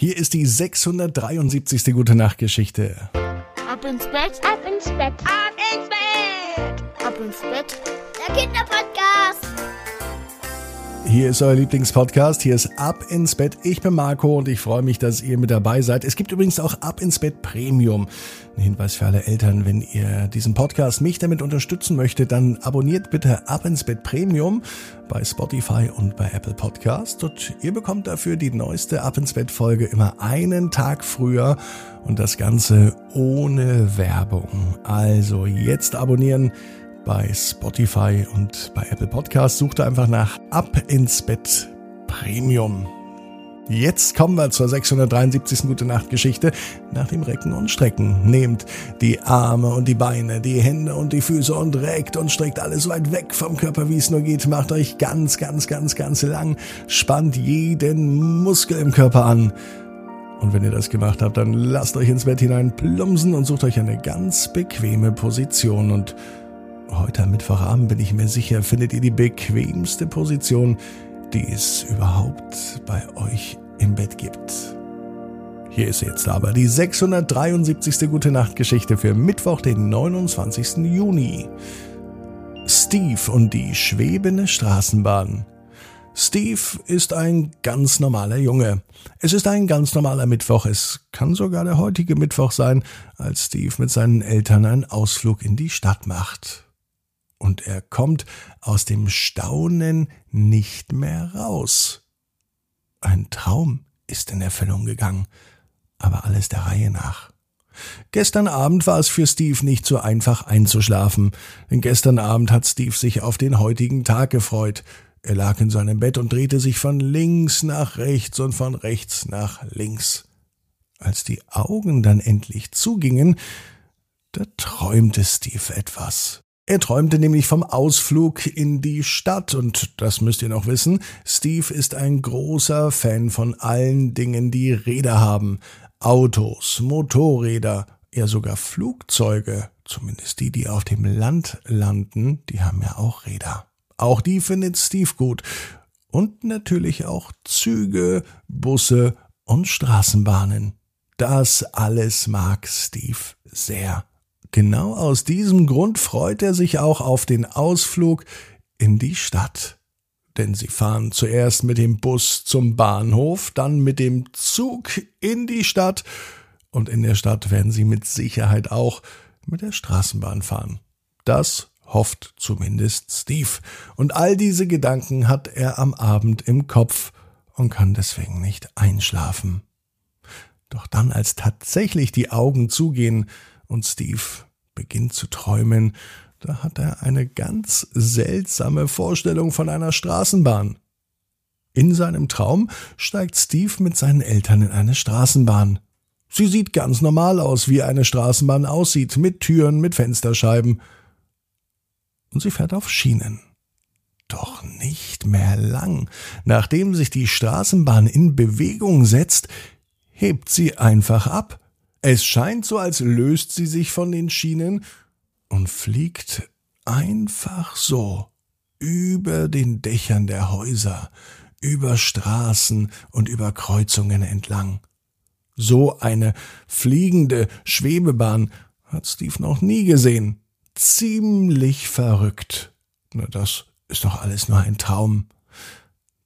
Hier ist die 673. Gute Nacht Geschichte. Ab ins Bett, ab ins Bett, ab ins Bett, ab ins Bett. Der Kinderpodcast. Hier ist euer Lieblingspodcast. Hier ist Ab ins Bett. Ich bin Marco und ich freue mich, dass ihr mit dabei seid. Es gibt übrigens auch Ab ins Bett Premium. Ein Hinweis für alle Eltern, wenn ihr diesen Podcast mich damit unterstützen möchtet, dann abonniert bitte Ab ins Bett Premium bei Spotify und bei Apple Podcast und ihr bekommt dafür die neueste Ab ins Bett Folge immer einen Tag früher und das Ganze ohne Werbung. Also jetzt abonnieren bei Spotify und bei Apple Podcasts. Sucht einfach nach Ab ins Bett Premium. Jetzt kommen wir zur 673. Gute Nacht Geschichte. Nach dem Recken und Strecken nehmt die Arme und die Beine, die Hände und die Füße und reckt und streckt alles weit weg vom Körper, wie es nur geht. Macht euch ganz, ganz, ganz, ganz lang. Spannt jeden Muskel im Körper an. Und wenn ihr das gemacht habt, dann lasst euch ins Bett hinein plumpsen und sucht euch eine ganz bequeme Position und Heute am Mittwochabend bin ich mir sicher, findet ihr die bequemste Position, die es überhaupt bei euch im Bett gibt. Hier ist jetzt aber die 673. Gute Nacht Geschichte für Mittwoch, den 29. Juni. Steve und die schwebende Straßenbahn. Steve ist ein ganz normaler Junge. Es ist ein ganz normaler Mittwoch. Es kann sogar der heutige Mittwoch sein, als Steve mit seinen Eltern einen Ausflug in die Stadt macht und er kommt aus dem Staunen nicht mehr raus. Ein Traum ist in Erfüllung gegangen, aber alles der Reihe nach. Gestern Abend war es für Steve nicht so einfach einzuschlafen, denn gestern Abend hat Steve sich auf den heutigen Tag gefreut. Er lag in seinem Bett und drehte sich von links nach rechts und von rechts nach links. Als die Augen dann endlich zugingen, da träumte Steve etwas. Er träumte nämlich vom Ausflug in die Stadt und das müsst ihr noch wissen, Steve ist ein großer Fan von allen Dingen, die Räder haben. Autos, Motorräder, ja sogar Flugzeuge, zumindest die, die auf dem Land landen, die haben ja auch Räder. Auch die findet Steve gut. Und natürlich auch Züge, Busse und Straßenbahnen. Das alles mag Steve sehr. Genau aus diesem Grund freut er sich auch auf den Ausflug in die Stadt. Denn sie fahren zuerst mit dem Bus zum Bahnhof, dann mit dem Zug in die Stadt und in der Stadt werden sie mit Sicherheit auch mit der Straßenbahn fahren. Das hofft zumindest Steve. Und all diese Gedanken hat er am Abend im Kopf und kann deswegen nicht einschlafen. Doch dann, als tatsächlich die Augen zugehen, und Steve beginnt zu träumen, da hat er eine ganz seltsame Vorstellung von einer Straßenbahn. In seinem Traum steigt Steve mit seinen Eltern in eine Straßenbahn. Sie sieht ganz normal aus, wie eine Straßenbahn aussieht, mit Türen, mit Fensterscheiben. Und sie fährt auf Schienen. Doch nicht mehr lang. Nachdem sich die Straßenbahn in Bewegung setzt, hebt sie einfach ab. Es scheint so, als löst sie sich von den Schienen und fliegt einfach so über den Dächern der Häuser, über Straßen und über Kreuzungen entlang. So eine fliegende Schwebebahn hat Steve noch nie gesehen. Ziemlich verrückt. Na, das ist doch alles nur ein Traum.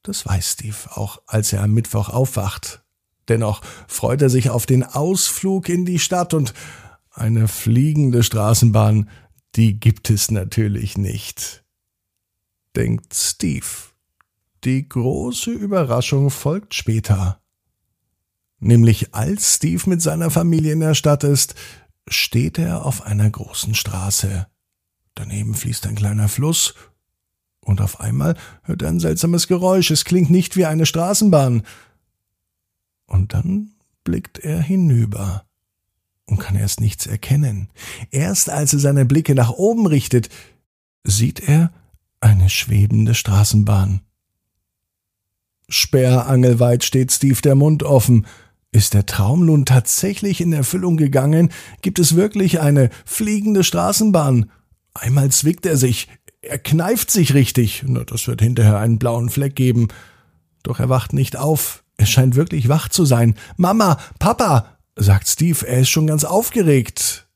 Das weiß Steve auch, als er am Mittwoch aufwacht. Dennoch freut er sich auf den Ausflug in die Stadt und eine fliegende Straßenbahn, die gibt es natürlich nicht. Denkt Steve. Die große Überraschung folgt später. Nämlich als Steve mit seiner Familie in der Stadt ist, steht er auf einer großen Straße. Daneben fließt ein kleiner Fluss, und auf einmal hört er ein seltsames Geräusch. Es klingt nicht wie eine Straßenbahn, und dann blickt er hinüber und kann erst nichts erkennen. Erst als er seine Blicke nach oben richtet, sieht er eine schwebende Straßenbahn. Sperrangelweit steht Steve der Mund offen. Ist der Traum nun tatsächlich in Erfüllung gegangen? Gibt es wirklich eine fliegende Straßenbahn? Einmal zwickt er sich, er kneift sich richtig, das wird hinterher einen blauen Fleck geben. Doch er wacht nicht auf, Er scheint wirklich wach zu sein. Mama, Papa, sagt Steve, er ist schon ganz aufgeregt.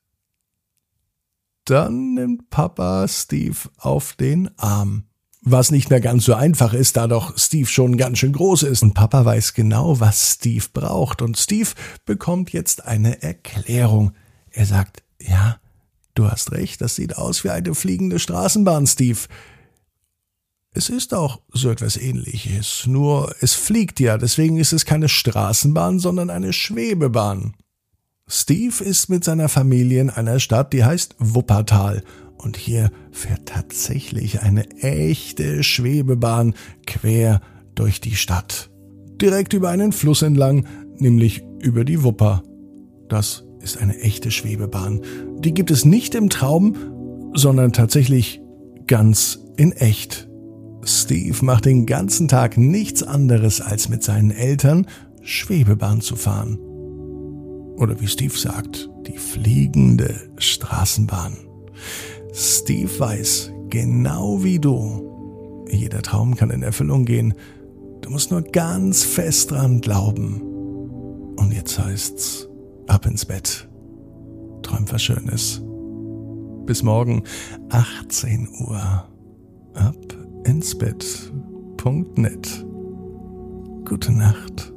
Dann nimmt Papa Steve auf den Arm. Was nicht mehr ganz so einfach ist, da doch Steve schon ganz schön groß ist. Und Papa weiß genau, was Steve braucht. Und Steve bekommt jetzt eine Erklärung. Er sagt, ja, du hast recht, das sieht aus wie eine fliegende Straßenbahn, Steve. Es ist auch so etwas ähnliches, nur es fliegt ja, deswegen ist es keine Straßenbahn, sondern eine Schwebebahn. Steve ist mit seiner Familie in einer Stadt, die heißt Wuppertal. Und hier fährt tatsächlich eine echte Schwebebahn quer durch die Stadt. Direkt über einen Fluss entlang, nämlich über die Wupper. Das ist eine echte Schwebebahn. Die gibt es nicht im Traum, sondern tatsächlich ganz in echt. Steve macht den ganzen Tag nichts anderes, als mit seinen Eltern Schwebebahn zu fahren. Oder wie Steve sagt, die fliegende Straßenbahn. Steve weiß, genau wie du, jeder Traum kann in Erfüllung gehen. Du musst nur ganz fest dran glauben. Und jetzt heißt's, ab ins Bett. Träum was Schönes. Bis morgen, 18 Uhr. Ab ins Bett.net. Gute Nacht.